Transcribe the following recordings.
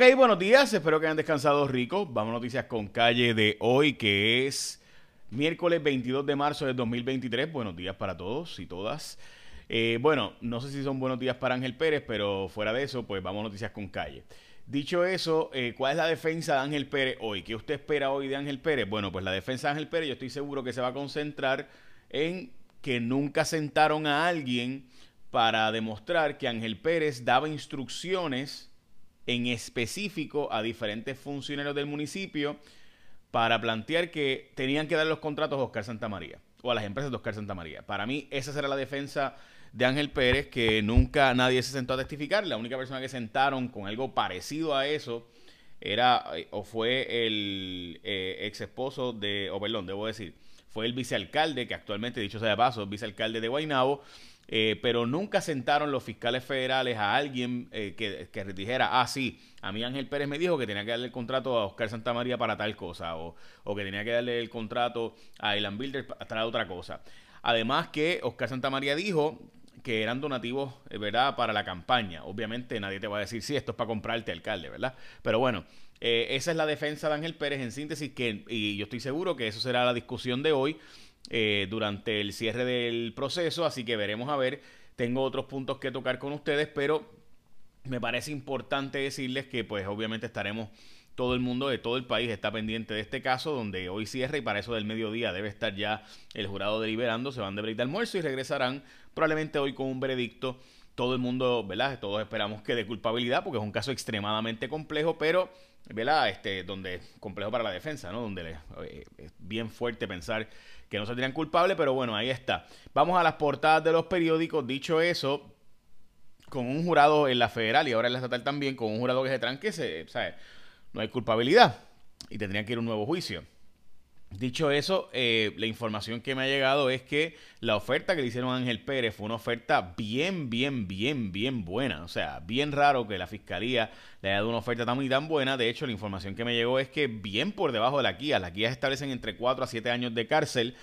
Ok, buenos días, espero que hayan descansado rico. Vamos a noticias con calle de hoy, que es miércoles 22 de marzo del 2023. Buenos días para todos y todas. Eh, bueno, no sé si son buenos días para Ángel Pérez, pero fuera de eso, pues vamos a noticias con calle. Dicho eso, eh, ¿cuál es la defensa de Ángel Pérez hoy? ¿Qué usted espera hoy de Ángel Pérez? Bueno, pues la defensa de Ángel Pérez yo estoy seguro que se va a concentrar en que nunca sentaron a alguien para demostrar que Ángel Pérez daba instrucciones en específico a diferentes funcionarios del municipio para plantear que tenían que dar los contratos a Oscar Santamaría o a las empresas de Oscar Santamaría. Para mí esa será la defensa de Ángel Pérez, que nunca nadie se sentó a testificar. La única persona que sentaron con algo parecido a eso era eh, o fue el eh, ex esposo de, o perdón, debo decir, fue el vicealcalde, que actualmente, dicho sea de paso, vicealcalde de Guaynabo, eh, pero nunca sentaron los fiscales federales a alguien eh, que, dijera, ah, sí, a mí Ángel Pérez me dijo que tenía que darle el contrato a Oscar Santamaría para tal cosa, o, o que tenía que darle el contrato a Ilan Builder para otra cosa. Además que Oscar Santamaría dijo que eran donativos, eh, ¿verdad?, para la campaña. Obviamente nadie te va a decir, sí, esto es para comprarte alcalde, ¿verdad? Pero bueno, esa es la defensa de Ángel Pérez en síntesis, que, y yo estoy seguro que eso será la discusión de hoy. Eh, durante el cierre del proceso, así que veremos a ver. Tengo otros puntos que tocar con ustedes, pero me parece importante decirles que pues obviamente estaremos todo el mundo de todo el país está pendiente de este caso, donde hoy cierra y para eso del mediodía debe estar ya el jurado deliberando, se van de break de almuerzo y regresarán probablemente hoy con un veredicto. Todo el mundo, ¿verdad? Todos esperamos que de culpabilidad, porque es un caso extremadamente complejo, pero, ¿verdad? Este, donde complejo para la defensa, ¿no? Donde eh, es bien fuerte pensar que no se tiran culpables, pero bueno, ahí está. Vamos a las portadas de los periódicos. Dicho eso, con un jurado en la federal y ahora en la estatal también, con un jurado que se tranque, se, no hay culpabilidad y tendrían que ir a un nuevo juicio. Dicho eso, eh, la información que me ha llegado es que la oferta que le hicieron a Ángel Pérez fue una oferta bien, bien, bien, bien buena. O sea, bien raro que la fiscalía le haya dado una oferta tan y tan buena. De hecho, la información que me llegó es que bien por debajo de la guía. Las guías establecen entre 4 a 7 años de cárcel.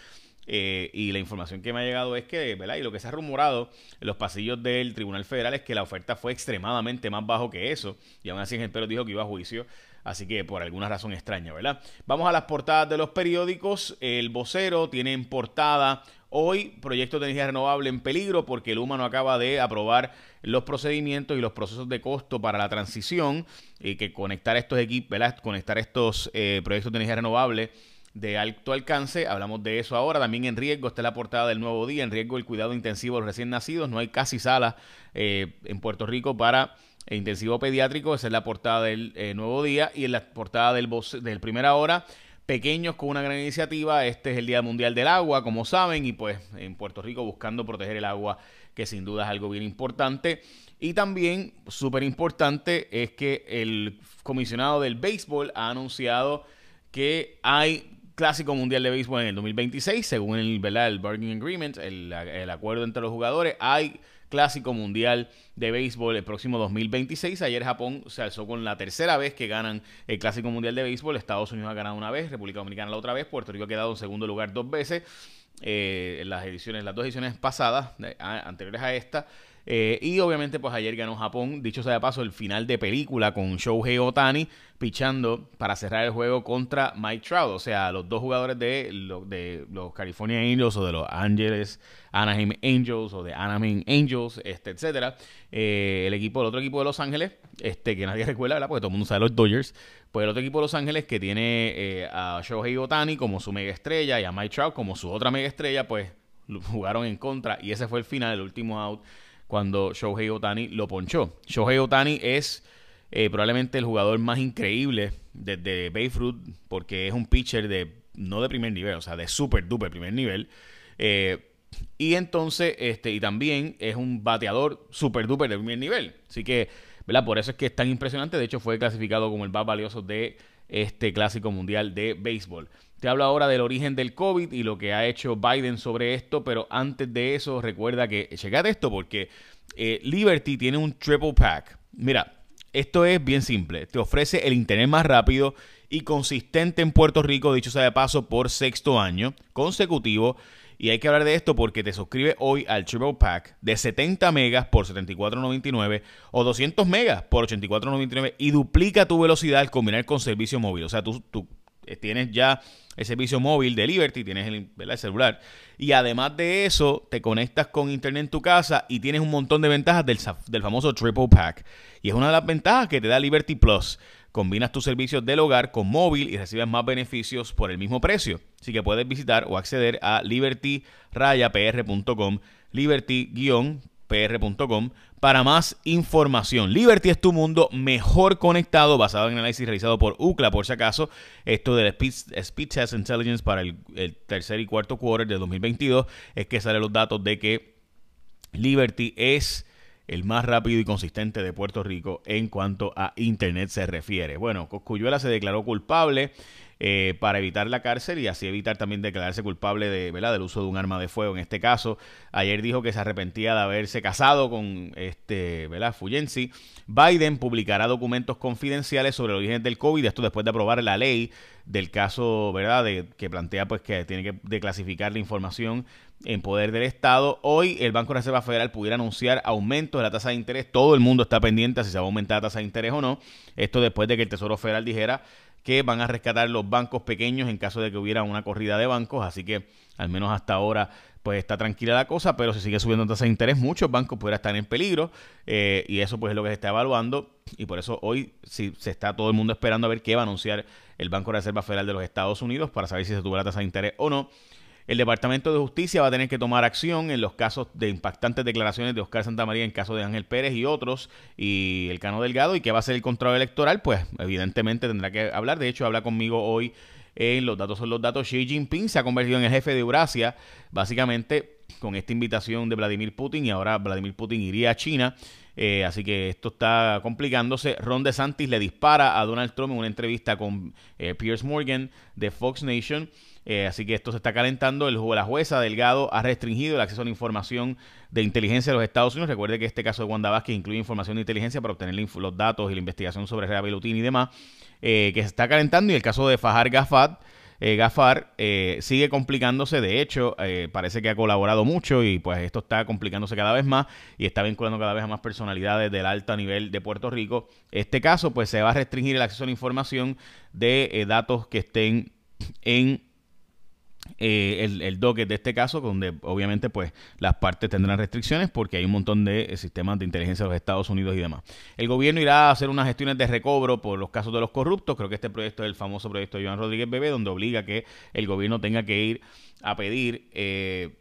Eh, y la información que me ha llegado es que, ¿verdad? Y lo que se ha rumorado en los pasillos del Tribunal Federal es que la oferta fue extremadamente más bajo que eso. Y aún así Ángel Pérez dijo que iba a juicio. Así que por alguna razón extraña, ¿verdad? Vamos a las portadas de los periódicos. El vocero tiene en portada hoy proyecto de energía renovable en peligro porque el humano acaba de aprobar los procedimientos y los procesos de costo para la transición y que conectar estos equipos. Conectar estos eh, proyectos de energía renovable de alto alcance. Hablamos de eso ahora. También en riesgo está la portada del nuevo día. En riesgo el cuidado intensivo de los recién nacidos. No hay casi salas eh, en Puerto Rico para e intensivo pediátrico, esa es la portada del eh, Nuevo Día y en la portada del, del Primera Hora, pequeños con una gran iniciativa, este es el Día Mundial del Agua, como saben, y pues en Puerto Rico buscando proteger el agua, que sin duda es algo bien importante. Y también, súper importante, es que el comisionado del béisbol ha anunciado que hay Clásico Mundial de Béisbol en el 2026, según el, ¿verdad? el Bargaining Agreement, el, acuerdo entre los jugadores, hay Clásico Mundial de Béisbol el próximo 2026. Ayer Japón se alzó con la tercera vez que ganan el Clásico Mundial de Béisbol. Estados Unidos ha ganado una vez, República Dominicana la otra vez, Puerto Rico ha quedado en segundo lugar dos veces. Eh, en las ediciones, las dos ediciones pasadas, anteriores a esta. Eh, y obviamente, pues ayer ganó Japón, dicho sea de paso, el final de película con Shohei Otani pichando para cerrar el juego contra Mike Trout. O sea, los dos jugadores de, de los California Angels o de los Ángeles Anaheim Angels o de Anaheim Angels, este, etcétera. Eh, el equipo, el otro equipo de Los Ángeles, este, que nadie recuerda, ¿verdad? Porque todo el mundo sabe los Dodgers. Pues el otro equipo de Los Ángeles que tiene eh, a Shohei Otani como su mega estrella y a Mike Trout como su otra mega estrella, pues jugaron en contra y ese fue el final, el último out cuando Shohei Otani lo ponchó. Shohei Otani es eh, probablemente el jugador más increíble desde Babe Ruth porque es un pitcher de no de primer nivel, o sea, de super duper primer nivel. Eh, y entonces, este, y también es un bateador super duper de primer nivel. Así que, ¿verdad? Por eso es que es tan impresionante. De hecho, fue clasificado como el más valioso de este clásico mundial de béisbol. Te hablo ahora del origen del COVID y lo que ha hecho Biden sobre esto, pero antes de eso, recuerda que, checate esto porque eh, Liberty tiene un triple pack. Mira, esto es bien simple. Te ofrece el internet más rápido y consistente en Puerto Rico, dicho sea de paso, por sexto año consecutivo. Y hay que hablar de esto porque te suscribes hoy al Triple Pack de 70 megas por 74.99 o 200 megas por 84.99 y duplica tu velocidad al combinar con servicio móvil. O sea, tú, tú eh, tienes ya el servicio móvil de Liberty, tienes el, celular. Y además de eso, te conectas con internet en tu casa y tienes un montón de ventajas del, del famoso Triple Pack. Y es una de las ventajas que te da Liberty Plus. Combinas tus servicios del hogar con móvil y recibes más beneficios por el mismo precio. Así que puedes visitar o acceder a liberty-pr.com, liberty-pr.com para más información. Liberty es tu mundo mejor conectado, basado en análisis realizado por UCLA, por si acaso. Esto del Speed, Test Intelligence para el, tercer y cuarto quarter de 2022 es que salen los datos de que Liberty es el más rápido y consistente de Puerto Rico en cuanto a Internet se refiere. Bueno, Coscuyuela se declaró culpable eh, para evitar la cárcel y así evitar también declararse culpable de, ¿verdad? del uso de un arma de fuego. En este caso, ayer dijo que se arrepentía de haberse casado con este, ¿verdad? Fuyensi. Biden publicará documentos confidenciales sobre los orígenes del COVID, esto después de aprobar la ley del caso, ¿verdad? De, que plantea pues que tiene que declasificar la información en poder del Estado. Hoy el Banco de Reserva Federal pudiera anunciar aumento de la tasa de interés. Todo el mundo está pendiente si se va a aumentar la tasa de interés o no. Esto después de que el Tesoro Federal dijera que van a rescatar los bancos pequeños en caso de que hubiera una corrida de bancos, así que al menos hasta ahora pues está tranquila la cosa, pero si sigue subiendo tasa de interés, muchos bancos pudieran estar en peligro eh, y eso pues es lo que se está evaluando y por eso hoy sí, se está todo el mundo esperando a ver qué va a anunciar el Banco de Reserva Federal de los Estados Unidos para saber si se tuvo la tasa de interés o no. El Departamento de Justicia va a tener que tomar acción en los casos de impactantes declaraciones de Oscar Santamaría en caso de Ángel Pérez y otros, y el Cano Delgado, y qué va a ser el control electoral, pues evidentemente tendrá que hablar. De hecho, habla conmigo hoy en Los Datos son los Datos. Xi Jinping se ha convertido en el jefe de Eurasia, básicamente con esta invitación de Vladimir Putin, y ahora Vladimir Putin iría a China. Eh, así que esto está complicándose. Ron DeSantis le dispara a Donald Trump en una entrevista con eh, Piers Morgan de Fox Nation. Eh, así que esto se está calentando. El, la jueza Delgado ha restringido el acceso a la información de inteligencia de los Estados Unidos. Recuerde que este caso de Wanda Vázquez incluye información de inteligencia para obtener los datos y la investigación sobre Rea y demás, eh, que se está calentando. Y el caso de Fajar Gafat, eh, Gafar sigue complicándose. De hecho, parece que ha colaborado mucho y pues esto está complicándose cada vez más y está vinculando cada vez a más personalidades del alto nivel de Puerto Rico. Este caso, pues se va a restringir el acceso a la información de datos que estén en eh, el, el, docket de este caso, donde obviamente pues las partes tendrán restricciones porque hay un montón de eh, sistemas de inteligencia de los Estados Unidos y demás. El gobierno irá a hacer unas gestiones de recobro por los casos de los corruptos. Creo que este proyecto es el famoso proyecto de Joan Rodríguez Bebé, donde obliga que el gobierno tenga que ir a pedir... Eh,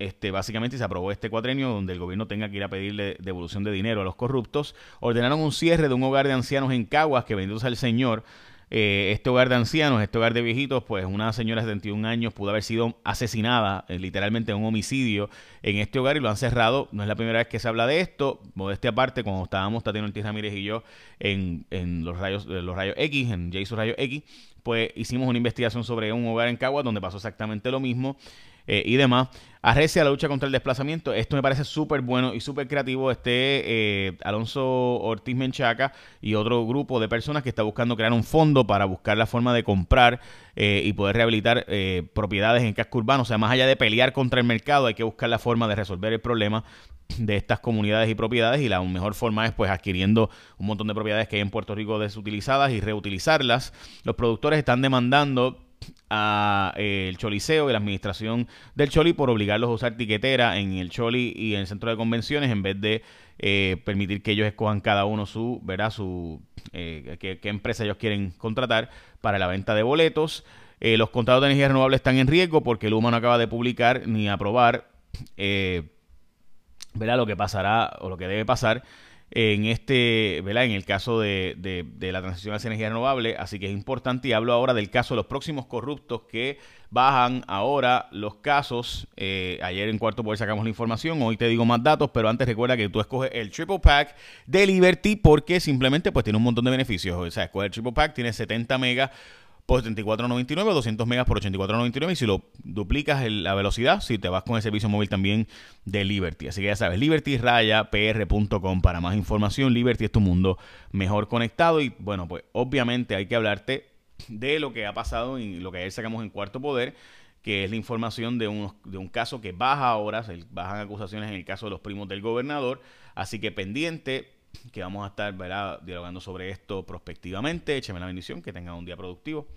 este, básicamente se aprobó este cuatrenio donde el gobierno tenga que ir a pedirle devolución de dinero a los corruptos. Ordenaron un cierre de un hogar de ancianos en Caguas, que bendito sea el Señor, eh, este hogar de ancianos, este hogar de viejitos, pues una señora de 71 años pudo haber sido asesinada, eh, literalmente en un homicidio en este hogar y lo han cerrado. No es la primera vez que se habla de esto. Modestia aparte, cuando estábamos Tatiana Ortiz Ramírez y yo en, en los rayos eh, los rayos X, en Jason Rayos X, pues hicimos una investigación sobre un hogar en Cagua donde pasó exactamente lo mismo. Eh, y demás. Arrecia la lucha contra el desplazamiento. Esto me parece súper bueno y súper creativo. Este eh, Alonso Ortiz Menchaca y otro grupo de personas que está buscando crear un fondo para buscar la forma de comprar eh, y poder rehabilitar propiedades en casco urbano. O sea, más allá de pelear contra el mercado, hay que buscar la forma de resolver el problema de estas comunidades y propiedades y la mejor forma es pues adquiriendo un montón de propiedades que hay en Puerto Rico desutilizadas y reutilizarlas. Los productores están demandando a eh, el Choliseo y la administración del Choli por obligarlos a usar tiquetera en el Choli y en el centro de convenciones en vez de eh, permitir que ellos escojan cada uno su, verá su eh, qué, empresa ellos quieren contratar para la venta de boletos. los contratos de energía renovable están en riesgo porque el Luma no acaba de publicar ni aprobar verá lo que pasará o lo que debe pasar en este, ¿verdad? En el caso de, de, la transición hacia energía renovable, así que es importante y hablo ahora del caso de los próximos corruptos que bajan ahora los casos. Eh, ayer en cuarto poder sacamos la información, hoy te digo más datos, pero antes recuerda que tú escoges el Triple Pack de Liberty porque simplemente pues tiene un montón de beneficios. O sea, escoge el Triple Pack, tiene 70 megas por 74.99, 200 megas por 84.99 y si lo duplicas la velocidad, si te vas con el servicio móvil también de Liberty. Así que ya sabes, libertyrayapr.com para más información. Liberty es tu mundo mejor conectado y bueno, pues obviamente hay que hablarte de lo que ha pasado y lo que ayer sacamos en Cuarto Poder que es la información de, un, de un caso que baja ahora, bajan acusaciones en el caso de los primos del gobernador, así que pendiente, que vamos a estar dialogando sobre esto prospectivamente, écheme la bendición, que tengan un día productivo.